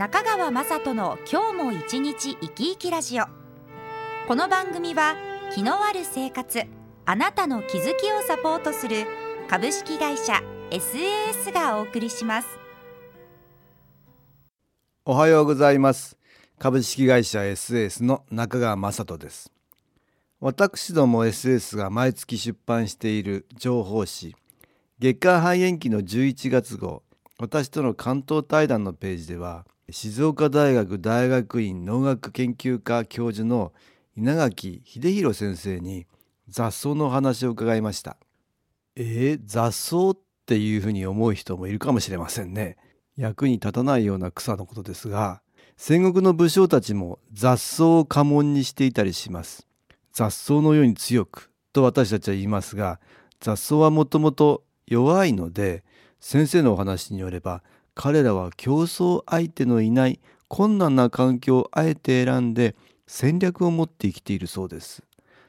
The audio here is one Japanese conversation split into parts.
中川雅人の今日も一日生き生きラジオ。この番組は気のある生活あなたの気づきをサポートする株式会社 SAS がお送りします。おはようございます。株式会社 SAS の中川雅人です。私ども SS が毎月出版している情報誌月刊肺炎期の11月号私との関東対談のページでは静岡大学大学院農学研究科教授の稲垣秀弘先生に雑草のお話を伺いました。えー、雑草っていうふうに思う人もいるかもしれませんね。役に立たないような草のことですが戦国の武将たちも雑草を家紋にしていたりします。雑草のように強くと私たちは言いますが雑草はもともと弱いので先生のお話によれば彼らは競争相手のいない困難な環境をあえて選んで戦略を持って生きているそうです。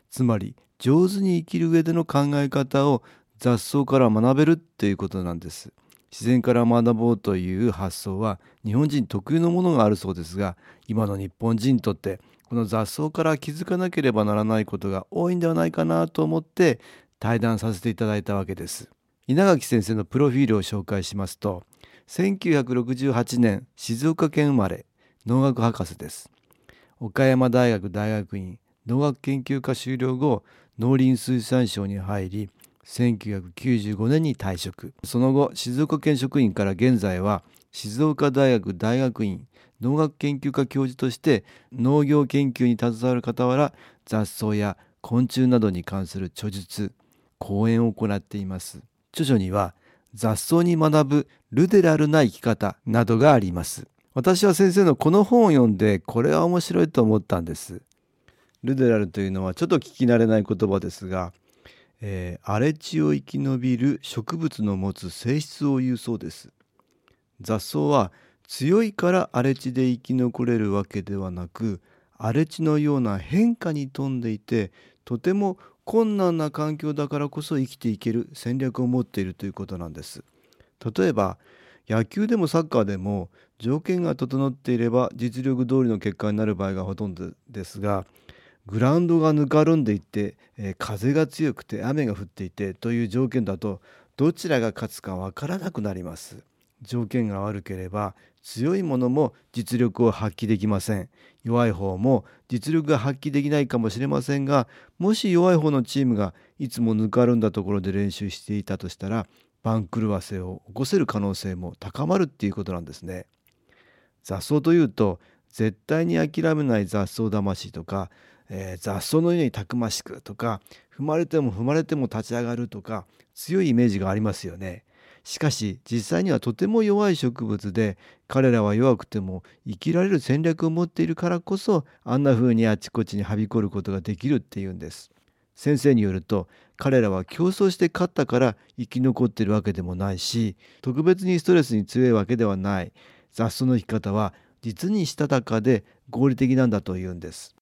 つまり上手に生きる上での考え方を雑草から学べるっていうことなんです。自然から学ぼうという発想は日本人特有のものがあるそうですが今の日本人にとってこの雑草から気づかなければならないことが多いんではないかなと思って対談させていただいたわけです。稲垣先生のプロフィールを紹介しますと1968年静岡県生まれ農学博士です。岡山大学大学院農学研究科修了後農林水産省に入り1995年に退職。その後静岡県職員から現在は静岡大学大学院農学研究科教授として農業研究に携わる傍ら雑草や昆虫などに関する著述講演を行っています。著書には雑草に学ぶルデラルな生き方などがあります。私は先生のこの本を読んでこれは面白いと思ったんです。ルデラルというのはちょっと聞き慣れない言葉ですが、えー、荒れ地を生き延びる植物の持つ性質を言うそうです。雑草は強いから荒れ地で生き残れるわけではなく荒れ地のような変化に富んでいてとても困難な環境だからこそ生きていける戦略を持っているということなんです。例えば野球でもサッカーでも条件が整っていれば実力通りの結果になる場合がほとんどですがグラウンドがぬかるんでいて、えー、風が強くて雨が降っていてという条件だとどちらが勝つかわからなくなります。条件が悪ければ強いものも実力を発揮できません。弱い方も実力が発揮できないかもしれませんがもし弱い方のチームがいつもぬかるんだところで練習していたとしたら番狂わせを起こせる可能性も高まるっていうことなんですね。雑草というと絶対に諦めない雑草魂とか、えー、雑草のようにたくましくとか踏まれても踏まれても立ち上がるとか強いイメージがありますよね。しかし実際にはとても弱い植物で彼らは弱くても生きられる戦略を持っているからこそあんな風にあちこちにはびこることができるっていうんです。先生によると彼らは競争して勝ったから生き残ってるわけでもないし特別にストレスに強いわけではない雑草の生き方は実にしたたかで合理的なんだというんです。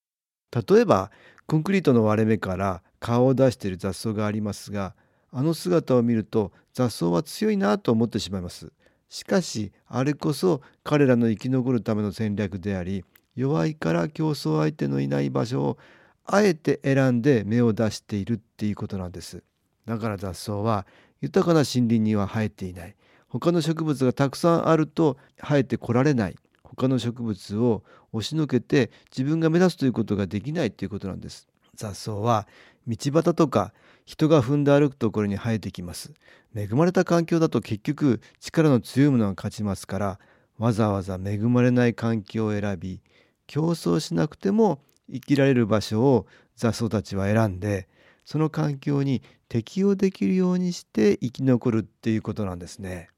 例えばコンクリートの割れ目から顔を出している雑草がありますがあの姿を見ると雑草は強いなと思ってしまいます。しかしあれこそ彼らの生き残るための戦略であり弱いから競争相手のいない場所をあえて選んで芽を出しているっていうことなんです。だから雑草は豊かな森林には生えていない。他の植物がたくさんあると生えてこられない。他の植物を押しのけて自分が目指すということができないということなんです。雑草は道端とか人が踏んで歩くところに生えてきます恵まれた環境だと結局力の強いものが勝ちますからわざわざ恵まれない環境を選び競争しなくても生きられる場所を雑草たちは選んでその環境に適応できるようにして生き残るっていうことなんですね。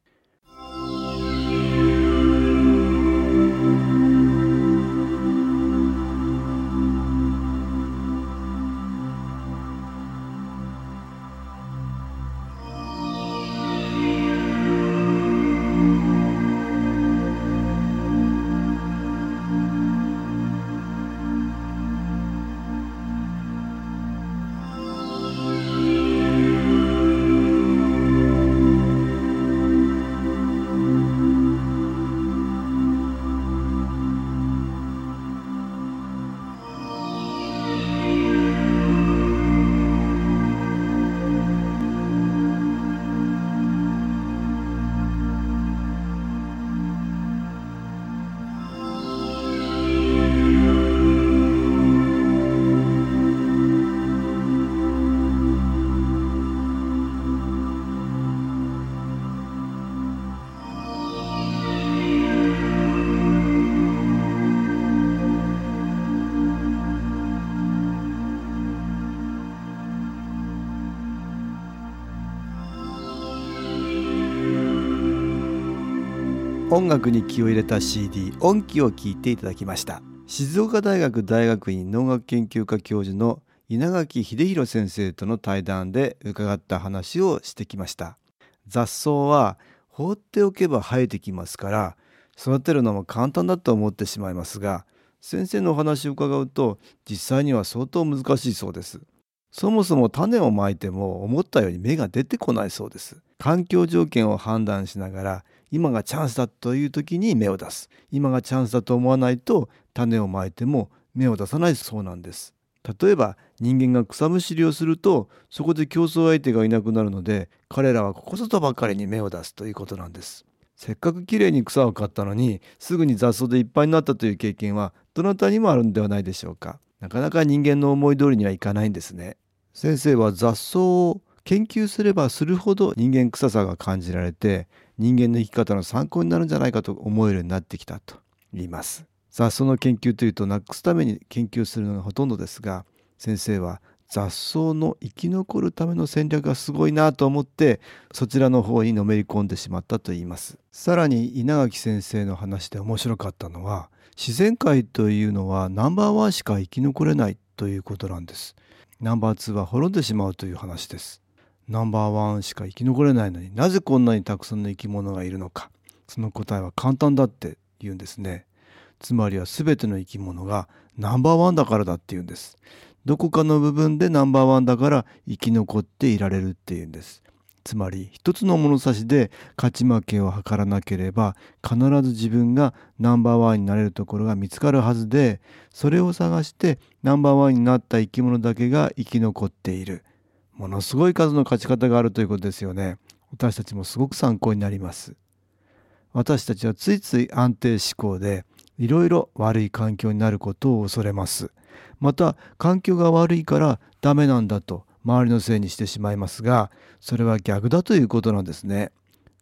音楽に気を入れた CD 音気を聞いていただきました。静岡大学大学院農学研究科教授の稲垣秀弘先生との対談で伺った話をしてきました。雑草は放っておけば生えてきますから育てるのも簡単だと思ってしまいますが先生のお話を伺うと実際には相当難しいそうです。そもそも種をまいても思ったように芽が出てこないそうです。環境条件を判断しながら今がチャンスだという時に芽を出す。今がチャンスだと思わないと種をまいても芽を出さないそうなんです。例えば人間が草むしりをするとそこで競争相手がいなくなるので彼らはここぞとばかりに芽を出すということなんです。せっかくきれいに草を刈ったのにすぐに雑草でいっぱいになったという経験はどなたにもあるんではないでしょうか。なかなか人間の思い通りにはいかないんですね。先生は雑草を研究すればするほど人間臭さが感じられて人間の生き方の参考になるんじゃないかと思えるようになってきたと。言います。雑草の研究というとなくすために研究するのがほとんどですが先生は雑草の生き残るための戦略がすごいなと思ってそちらの方にのめり込んでしまったと言います。さらに稲垣先生の話で面白かったのは自然界というのはナンバーワンしか生き残れないということなんです。ナンバーツーは滅んでしまうという話です。ナンバーワンしか生き残れないのになぜこんなにたくさんの生き物がいるのか。その答えは簡単だって言うんですね。つまりは全ての生き物がナンバーワンだからだって言うんです。どこかの部分でナンバーワンだから生き残っていられるっていうんです。つまり一つの物差しで勝ち負けを図らなければ必ず自分がナンバーワンになれるところが見つかるはずでそれを探してナンバーワンになった生き物だけが生き残っている。ものすごい数の勝ち方があるということですよね。私たちもすごく参考になります。私たちはついつい安定志向でいろいろ悪い環境になることを恐れます。また環境が悪いからダメなんだと周りのせいにしてしまいますがそれは逆だということなんですね。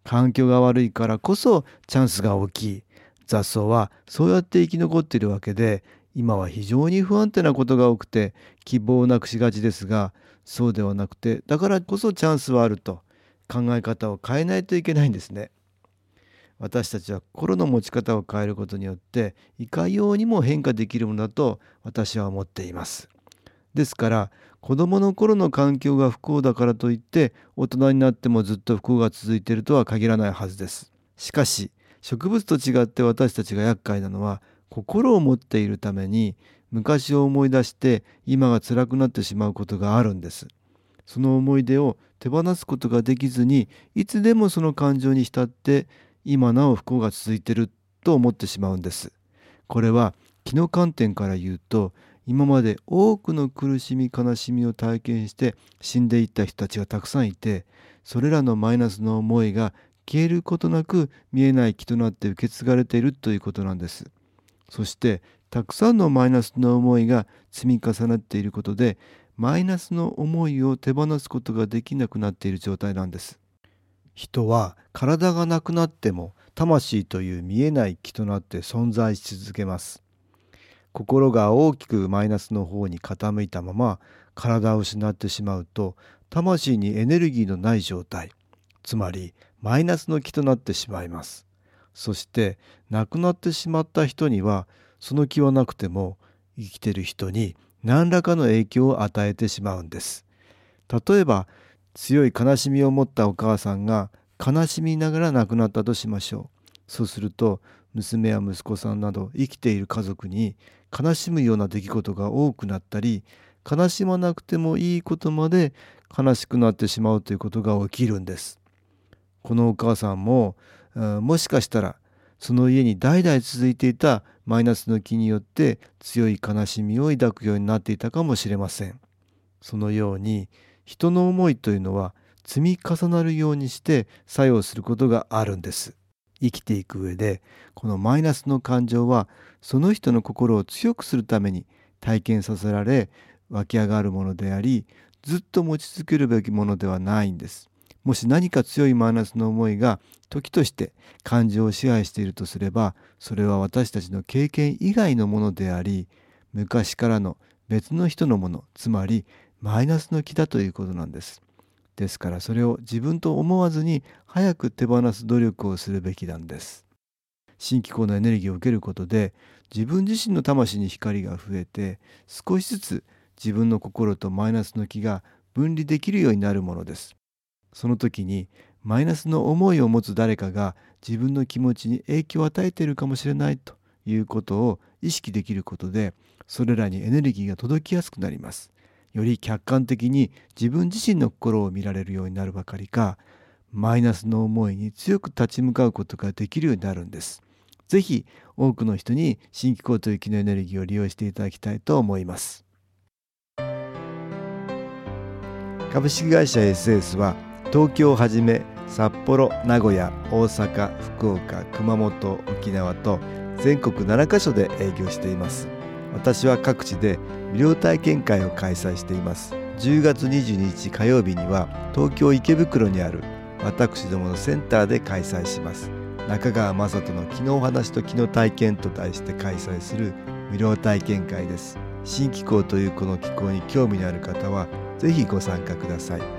環境が悪いからこそチャンスが大きい。雑草はそうやって生き残っているわけで今は非常に不安定なことが多くて希望をなくしがちですがそうではなくてだからこそチャンスはあると考え方を変えないといけないんですね。私たちは心の持ち方を変えることによっていかようにも変化できるものだと私は思っています。ですから子どもの頃の環境が不幸だからといって大人になってもずっと不幸が続いているとは限らないはずです。しかし植物と違って私たちが厄介なのは心を持っているために昔を思い出して今が辛くなってしまうことがあるんです。その思い出を手放すことができずにいつでもその感情に浸って今なお不幸が続いてると思ってしまうんです。これは気の観点から言うと今まで多くの苦しみ悲しみを体験して死んでいった人たちがたくさんいてそれらのマイナスの思いが消えることなく見えない気となって受け継がれているということなんです。そしてたくさんのマイナスの思いが積み重なっていることでマイナスの思いを手放すことができなくなっている状態なんです。人は体がなくなっても魂という見えない気となって存在し続けます。心が大きくマイナスの方に傾いたまま体を失ってしまうと魂にエネルギーのない状態つまりマイナスの気となってしまいます。そして亡くなってしまった人にはその気はなくても生きてる人に何らかの影響を与えてしまうんです。例えば強い悲しみを持ったお母さんが悲しみながら亡くなったとしましょう。そうすると娘や息子さんなど生きている家族に悲しむような出来事が多くなったり悲しまなくてもいいことまで悲しくなってしまうということが起きるんです。このお母さんももしかしたらその家に代々続いていたマイナスの気によって強い悲しみを抱くようになっていたかもしれません。そのように人の思いというのは積み重なるようにして作用することがあるんです。生きていく上でこのマイナスの感情はその人の心を強くするために体験させられ湧き上がるものでありずっと持ち続けるべきものではないんです。もし何か強いマイナスの思いが時として感情を支配しているとすればそれは私たちの経験以外のものであり昔からの別の人のものつまりマイナスの気だということなんです。ですからそれを自分と思わずに早く手放す努力をするべきなんです。新機構のエネルギーを受けることで自分自身の魂に光が増えて少しずつ自分の心とマイナスの気が分離できるようになるものですその時にマイナスの思いを持つ誰かが自分の気持ちに影響を与えているかもしれないということを意識できることでそれらにエネルギーが届きやすくなります。より客観的に自分自身の心を見られるようになるばかりかマイナスの思いに強く立ち向かうことができるようになるんです。ぜひ多くの人に新機構という気のエネルギーを利用していただきたいと思います。株式会社 SS は東京をはじめ札幌名古屋大阪福岡熊本沖縄と全国7カ所で営業しています。私は各地で無料体験会を開催しています。10月22日火曜日には東京池袋にある私どものセンターで開催します。中川雅人の「昨日お話と昨日体験」と題して開催する無料体験会です。新気候というこの気候に興味のある方はぜひご参加ください。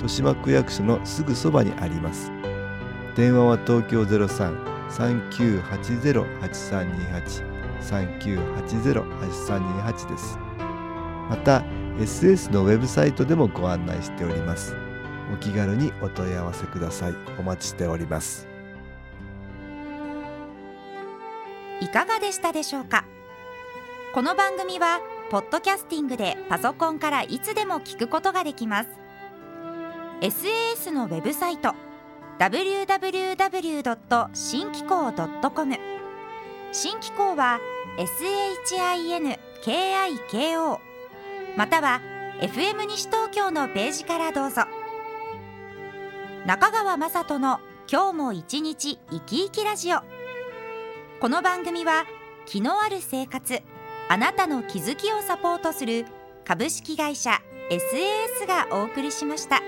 豊島区役所のすぐそばにあります。電話は東京03-3980-8328 3980-8328です。また SS のウェブサイトでもご案内しております。お気軽にお問い合わせください。お待ちしております。いかがでしたでしょうか？この番組はポッドキャスティングでパソコンからいつでも聞くことができます。SAS のウェブサイト www. 新機構 .com 新機構は SHINKIKO または FM 西東京のページからどうぞ中川雅人の今日も一日生き生きラジオこの番組は気のある生活あなたの気づきをサポートする株式会社 SAS がお送りしました。